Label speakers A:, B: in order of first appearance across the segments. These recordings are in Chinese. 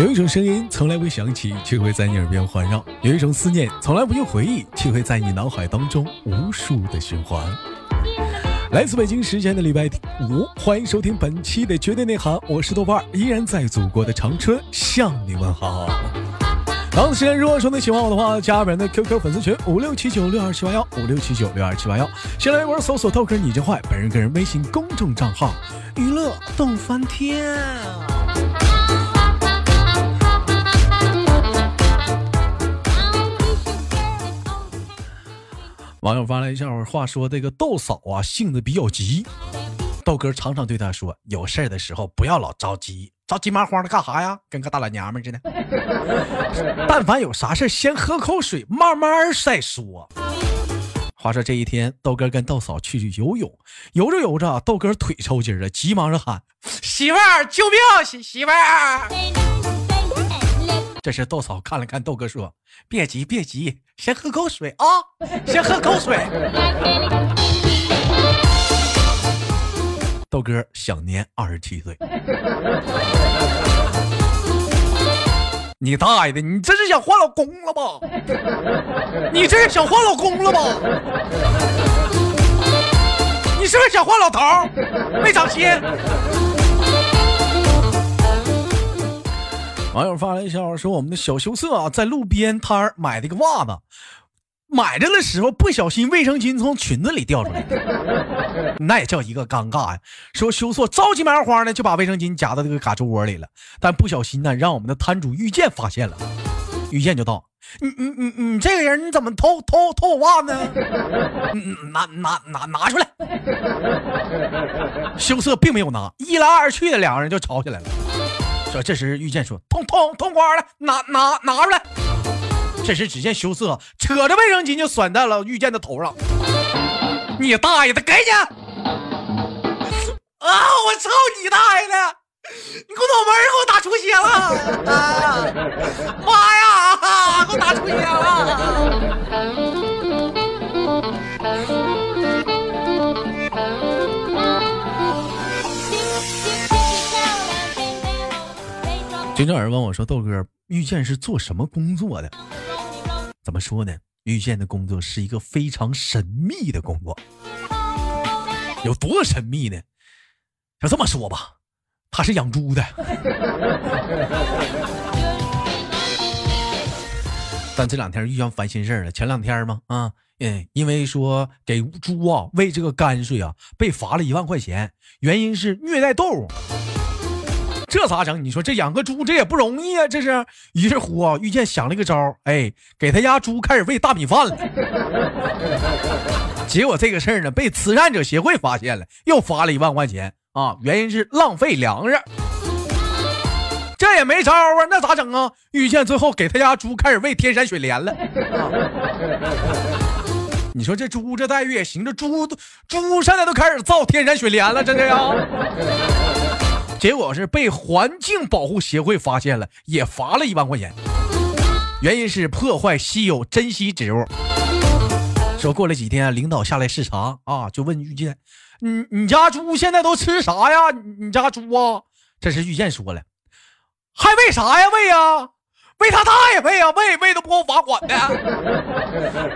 A: 有一种声音从来未响起，却会在你耳边环绕；有一种思念从来不用回忆，却会在你脑海当中无数的循环。来自北京时间的礼拜五，欢迎收听本期的绝对内涵，我是豆瓣，依然在祖国的长春向你问好。当时间，如果说你喜欢我的话，加本人的 QQ 粉丝群五六七九六二七八幺五六七九六二七八幺，先来微博搜索豆哥你真坏，本人个人微信公众账号娱乐逗翻天。网友发来一笑话，话说这个豆嫂啊，性子比较急。豆哥常常对她说：“有事儿的时候不要老着急，着急麻慌的干啥呀？跟个大老娘们似的。但凡有啥事先喝口水，慢慢再说。”话说这一天，豆哥跟豆嫂去游泳，游着游着，豆哥腿抽筋了，急忙着喊：“媳妇儿，救命！媳媳妇儿！”这时豆嫂看了看豆哥，说：“别急，别急，先喝口水啊，先喝口水。”豆哥享年二十七岁。你大爷的！你这是想换老公了吧？你这是想换老公了吧？你是不是想换老头？没长心。网友发来一条说：“我们的小羞涩啊，在路边摊儿买了个袜子，买着的时候不小心卫生巾从裙子里掉出来，那也叫一个尴尬呀。说羞涩着急忙慌的就把卫生巾夹到这个嘎吱窝里了，但不小心呢，让我们的摊主遇见发现了。遇见就道：你你你你这个人你怎么偷偷偷我袜子呢？拿拿拿拿出来！羞涩并没有拿，一来二去的两个人就吵起来了。”说这时遇见说通通通花来拿拿拿出来。这时只见羞涩扯着卫生巾就甩在了遇见的头上。你大爷的，给你！啊！我操你大爷的！你给我脑门给我打出血了！妈呀！给我打出血了！经常有人问我说：“豆哥，遇见是做什么工作的？怎么说呢？遇见的工作是一个非常神秘的工作，有多神秘呢？就这么说吧，他是养猪的。但这两天遇见烦心事了。前两天嘛，啊，嗯，因为说给猪啊喂这个泔水啊，被罚了一万块钱，原因是虐待动物。”这咋整？你说这养个猪这也不容易啊！这是于是乎啊，遇见想了一个招儿哎，给他家猪开始喂大米饭了。结果这个事儿呢，被慈善者协会发现了，又罚了一万块钱啊！原因是浪费粮食。这也没招啊，那咋整啊？遇见最后给他家猪开始喂天山雪莲了。你说这猪这待遇也行，这猪猪现在都开始造天山雪莲了，真的呀？结果是被环境保护协会发现了，也罚了一万块钱。原因是破坏稀有珍稀植物。说过了几天，领导下来视察啊，就问遇见：“你你家猪现在都吃啥呀？你家猪啊？”这是遇见说了：“还喂啥呀？喂呀，喂他大爷喂呀，喂喂都不给我罚款的。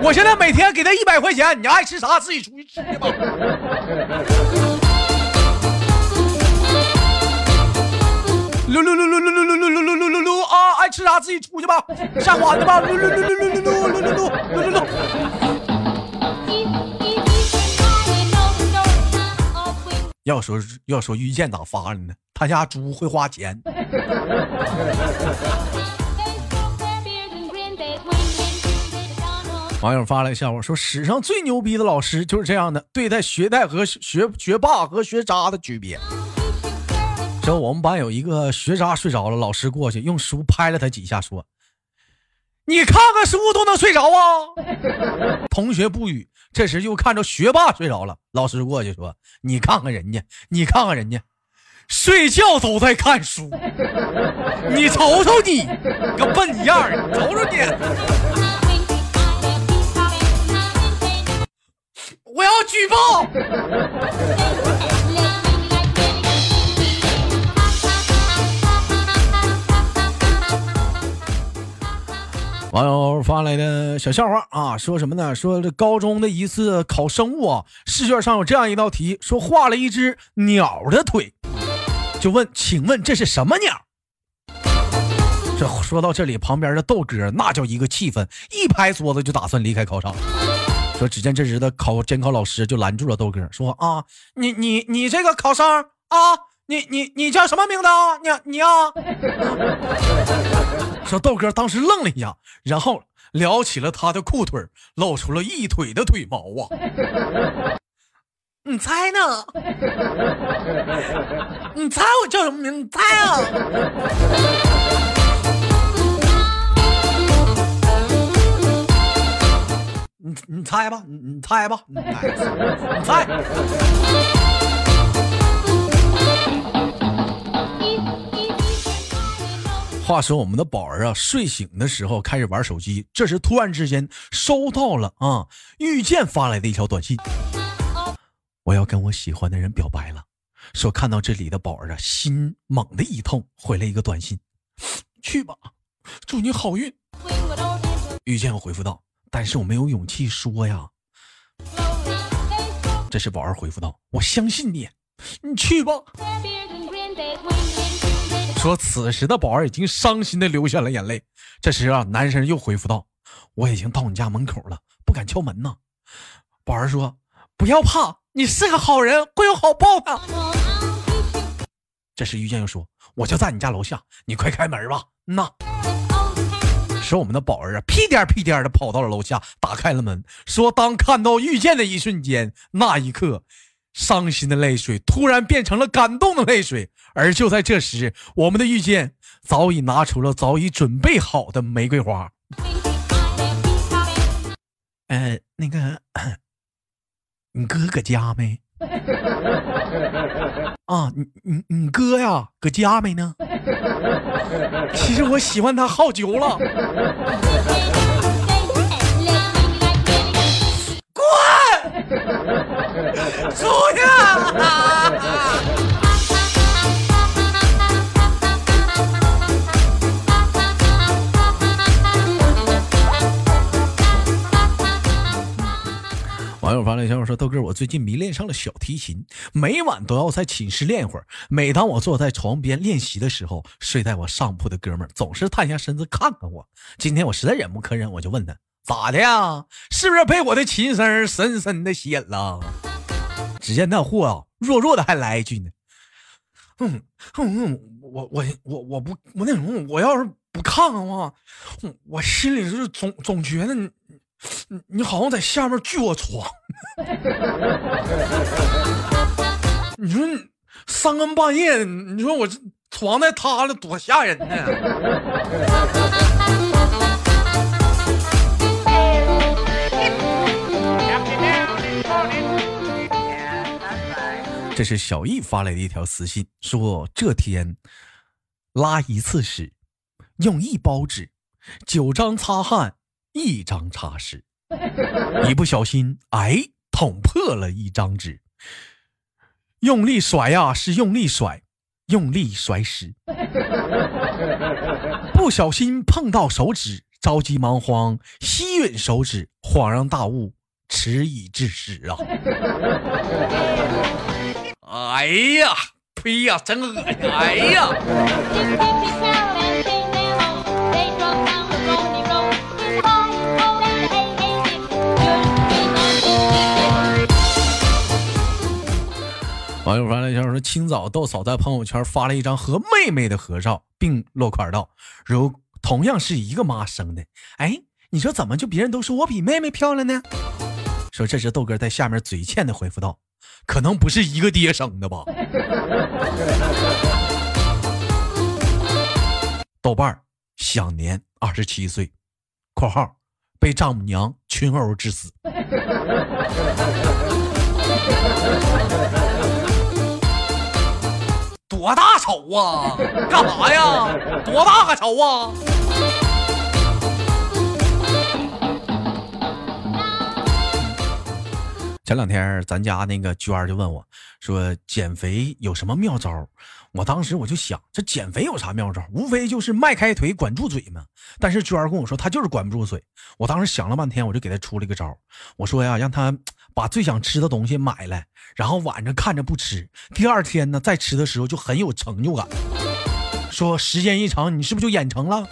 A: 我现在每天给他一百块钱，你爱吃啥自己出去吃去吧。”啊！爱吃啥自己出去吧，下馆子吧！要说要说遇见咋发的呢？他家猪会花钱。网友发来个笑话，说史上最牛逼的老师就是这样的对待学贷和学学霸和学渣的区别。说我们班有一个学渣睡着了，老师过去用书拍了他几下，说：“你看看书都能睡着啊！” 同学不语。这时又看着学霸睡着了，老师过去说：“你看看人家，你看看人家，睡觉都在看书，你瞅瞅你，个笨样儿，瞅瞅你！我要举报！”网友发来的小笑话啊，说什么呢？说这高中的一次考生物啊，试卷上有这样一道题，说画了一只鸟的腿，就问，请问这是什么鸟？这说到这里，旁边的豆哥那叫一个气愤，一拍桌子就打算离开考场。说，只见这时的考监考老师就拦住了豆哥，说啊，你你你这个考生啊，你你你叫什么名字啊？你你啊？小豆哥当时愣了一下，然后撩起了他的裤腿，露出了一腿的腿毛啊！你猜呢？你猜我叫什么名？你猜啊？你你猜吧，你你猜吧，你猜。话说我们的宝儿啊，睡醒的时候开始玩手机，这时突然之间收到了啊遇见发来的一条短信，我要跟我喜欢的人表白了。说看到这里的宝儿啊，心猛的一痛，回了一个短信，去吧，祝你好运。遇见回复道。但是我没有勇气说呀。这是宝儿回复道：“我相信你，你去吧。”说此时的宝儿已经伤心的流下了眼泪。这时啊，男生又回复道：“我已经到你家门口了，不敢敲门呢。”宝儿说：“不要怕，你是个好人，会有好报的。”这时遇见又说：“我就在你家楼下，你快开门吧。”那。说我们的宝儿啊，屁颠屁颠的跑到了楼下，打开了门，说当看到遇见的一瞬间，那一刻，伤心的泪水突然变成了感动的泪水。而就在这时，我们的遇见早已拿出了早已准备好的玫瑰花。呃，那个，你哥搁家没？啊，你你你哥呀，搁家没呢？其实我喜欢他好久了。最近迷恋上了小提琴，每晚都要在寝室练一会儿。每当我坐在床边练习的时候，睡在我上铺的哥们儿总是探下身子看看我。今天我实在忍无可忍，我就问他咋的呀？是不是被我的琴声深深的吸引了？”只见那货啊，弱弱的还来一句呢：“哼嗯嗯，我我我我不我那什么，我要是不看看话，我心里是总总觉得你。”你你好像在下面锯我床，你说你三更半夜，你说我这床再塌了多吓人呢？这是小易发来的一条私信，说这天拉一次屎，用一包纸，九张擦汗。一张擦屎，一不小心，哎，捅破了一张纸。用力甩呀，是用力甩，用力甩屎。不小心碰到手指，着急忙慌，吸吮手指，恍然大悟，迟已致死啊！哎呀，呸呀，真恶心！哎呀！网友发来一条说：“清早豆嫂在朋友圈发了一张和妹妹的合照，并落款道：如同样是一个妈生的。哎，你说怎么就别人都说我比妹妹漂亮呢？”说这时豆哥在下面嘴欠的回复道：“可能不是一个爹生的吧。” 豆瓣儿享年二十七岁（括号被丈母娘群殴致死）。多大仇啊？干嘛呀？多大个仇啊？前两天咱家那个娟儿就问我，说减肥有什么妙招？我当时我就想，这减肥有啥妙招？无非就是迈开腿，管住嘴嘛。但是娟儿跟我说，她就是管不住嘴。我当时想了半天，我就给她出了一个招，我说呀，让她把最想吃的东西买来，然后晚上看着不吃，第二天呢再吃的时候就很有成就感。说时间一长，你是不是就演成了？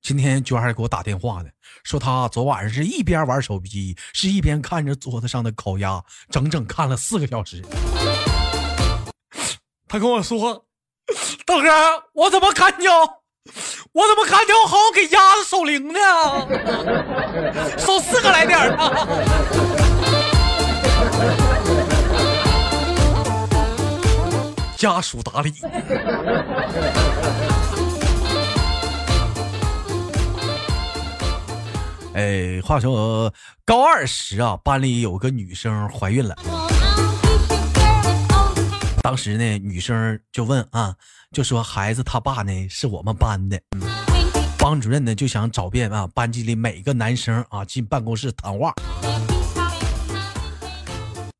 A: 今天娟还给我打电话呢，说她昨晚上是一边玩手机，是一边看着桌子上的烤鸭，整整看了四个小时。他跟我说：“大哥，我怎么感觉，我怎么感觉我好像给鸭子守灵呢？守四个来点啊！”家属打理。哎，话说高二时啊，班里有个女生怀孕了。当时呢，女生就问啊，就说孩子他爸呢是我们班的。班主任呢就想找遍啊班级里每个男生啊进办公室谈话。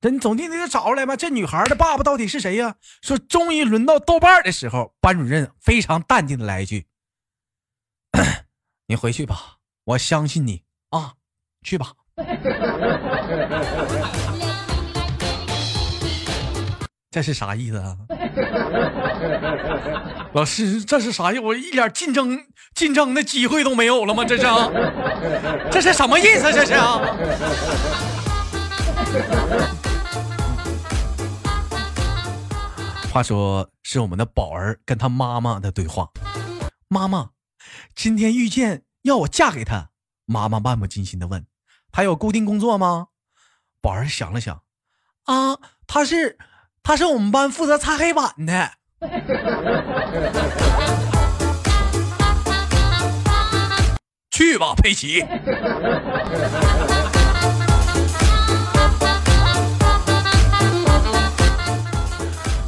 A: 这你总得得找出来吧？这女孩的爸爸到底是谁呀？说终于轮到豆瓣的时候，班主任非常淡定的来一句：“你回去吧，我相信你。”啊，去吧。这是啥意思啊？老师，这是啥意思？我一点竞争竞争的机会都没有了吗？这是？这是什么意思？这是？话说是我们的宝儿跟他妈妈的对话。妈妈，今天遇见要我嫁给他。妈妈漫不经心的问：“他有固定工作吗？”宝儿想了想：“啊，他是，他是我们班负责擦黑板的。”去吧，佩奇。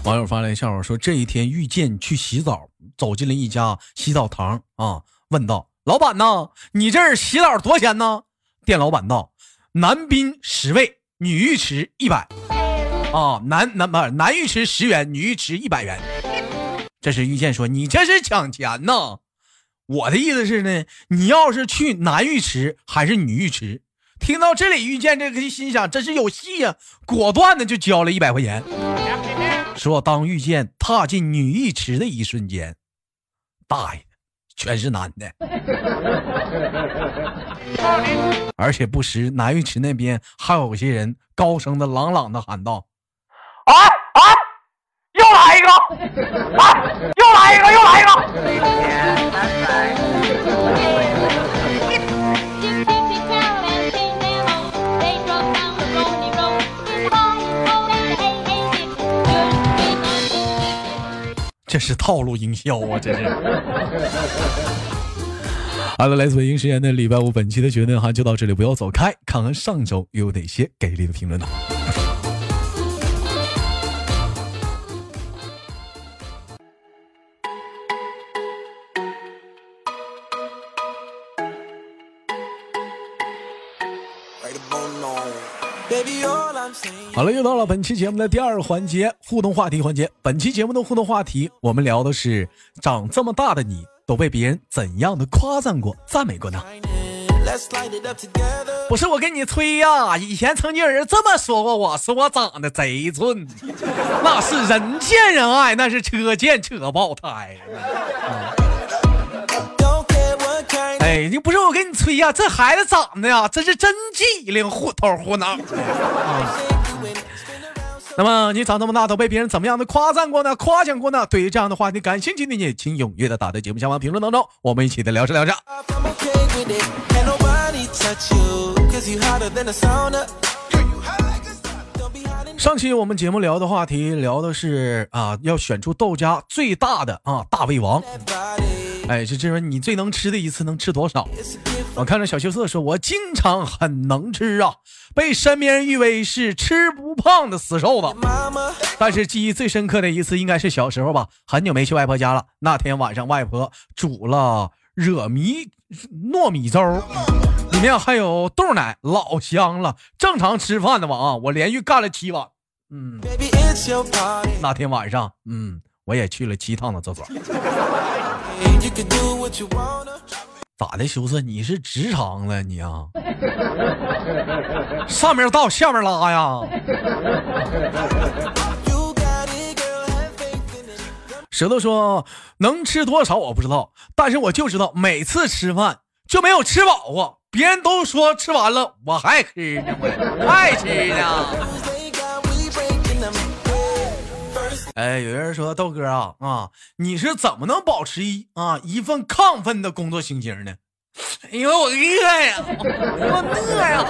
A: 网友发来笑话说：“这一天，遇见去洗澡，走进了一家洗澡堂啊，问道。”老板呐，你这儿洗澡多少钱呢？店老板道：男宾十位，女浴池一百。啊，男男不男浴池十元，女浴池一百元。这是遇见说你这是抢钱呢。我的意思是呢，你要是去男浴池还是女浴池？听到这里，遇见这个心想这是有戏呀，果断的就交了一百块钱。说当遇见踏进女浴池的一瞬间，大爷。全是男的，而且不时男浴池那边还有些人高声的、朗朗的喊道：“啊啊，又来一个！啊，又来一个，又来一个！”这是套路营销啊！这是。好了，来自北京时间的礼拜五，本期的决定哈就到这里，不要走开，看看上周又有哪些给力的评论呢？好了，又到了本期节目的第二环节互动话题环节。本期节目的互动话题，我们聊的是长这么大的你都被别人怎样的夸赞过、赞美过呢？不是我跟你吹呀，以前曾经有人这么说过我，说我长得贼俊，那是人见人爱，那是车见车爆胎。哎，你不是我跟你吹呀，这孩子长得呀，真是真机灵，虎头虎脑。那么你长这么大都被别人怎么样的夸赞过呢？夸奖过呢？对于这样的话题感兴趣的你，请踊跃的打在节目下方评论当中，我们一起的聊着聊着。上期我们节目聊的话题聊的是啊，要选出豆家最大的啊大胃王。哎，就这说你最能吃的一次能吃多少？我看着小羞涩说，我经常很能吃啊，被身边人誉为是吃不胖的死瘦子。但是记忆最深刻的一次应该是小时候吧，很久没去外婆家了。那天晚上，外婆煮了惹米糯米粥。里面还有豆奶，老香了。正常吃饭的啊，我连续干了七碗。嗯，那天晚上，嗯，我也去了七趟的厕所。咋的，羞涩？你是直肠子你啊？上面倒，下面拉呀？舌头说能吃多少我不知道，但是我就知道每次吃饭就没有吃饱过。别人都说吃完了，我还吃呢，我还吃呢。哎，有人说豆哥啊啊，你是怎么能保持一啊一份亢奋的工作心情呢？因为我饿呀，我饿呀。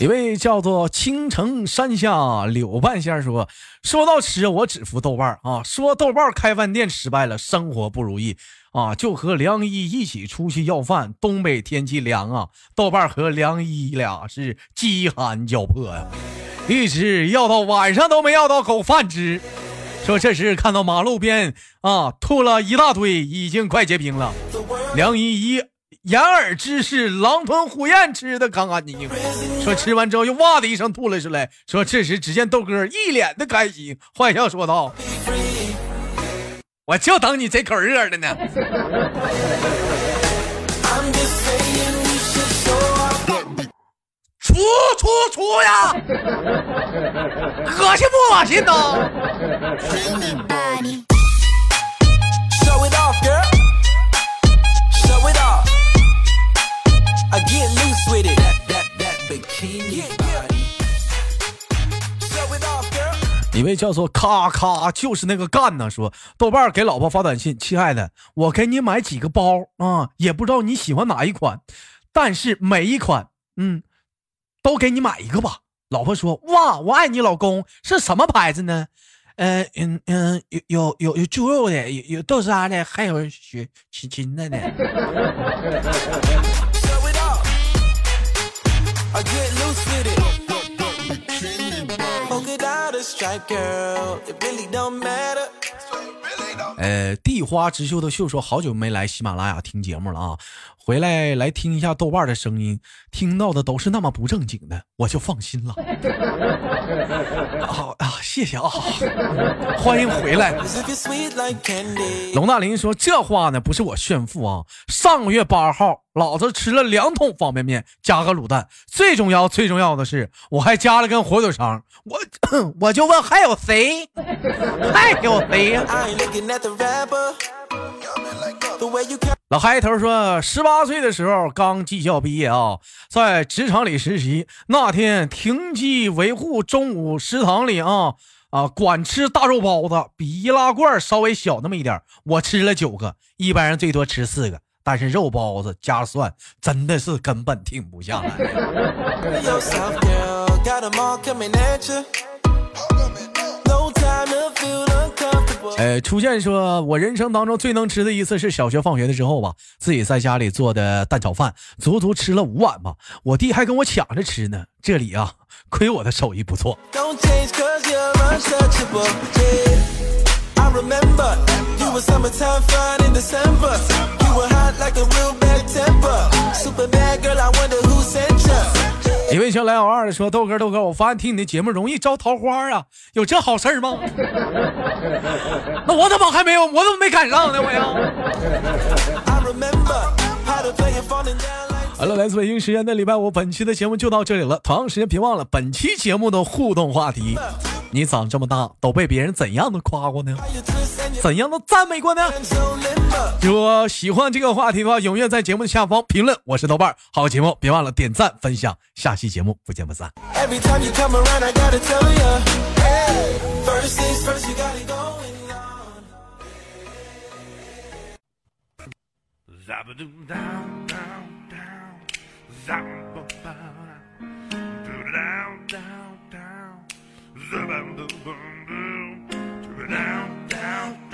A: 一位叫做青城山下柳半仙说：“说到吃，我只服豆瓣啊。说豆瓣开饭店失败了，生活不如意。”啊，就和梁一一起出去要饭。东北天气凉啊，豆瓣和梁一俩是饥寒交迫呀，一直要到晚上都没要到口饭吃。说这时看到马路边啊吐了一大堆，已经快结冰了。梁一一掩耳之势，狼吞虎咽吃的干干净净。说吃完之后又哇的一声吐了出来。说这时只见豆哥一脸的开心，坏笑说道。我就等你这口热的呢。出出出呀！恶心不恶心呢？一位叫做咔咔，就是那个干呢。说豆瓣给老婆发短信：“亲爱的，我给你买几个包啊，也不知道你喜欢哪一款，但是每一款，嗯，都给你买一个吧。”老婆说：“哇，我爱你，老公是什么牌子呢？嗯嗯嗯，有有有有猪肉的，有有豆沙的，还有雪亲亲的呢。”呃，地花之秀的秀说，好久没来喜马拉雅听节目了啊。回来来听一下豆瓣的声音，听到的都是那么不正经的，我就放心了。好 啊，谢谢啊，欢迎回来。龙大林说这话呢，不是我炫富啊。上个月八号，老子吃了两桶方便面加个卤蛋，最重要最重要的是，我还加了根火腿肠。我 我就问还有谁？还有谁呀？老嗨头说，十八岁的时候刚技校毕业啊，在职场里实习。那天停机维护中午食堂里啊啊管吃大肉包子，比易拉罐稍微小那么一点。我吃了九个，一般人最多吃四个，但是肉包子加蒜真的是根本停不下来。出现说，我人生当中最能吃的一次是小学放学的时候吧，自己在家里做的蛋炒饭，足足吃了五碗吧。我弟还跟我抢着吃呢。这里啊，亏我的手艺不错。一位小来老二说：“豆哥，豆哥，我发现听你的节目容易招桃花啊，有这好事吗？那我怎么还没有？我怎么没赶上呢？我呀！”好了，来自北京时间的礼拜五，本期的节目就到这里了。同样时间别忘了本期节目的互动话题：你长这么大都被别人怎样的夸过呢？怎样的赞美过呢？如果喜欢这个话题的话，踊跃在节目的下方评论。我是豆瓣，好节目别忘了点赞分享，下期节目不见不散。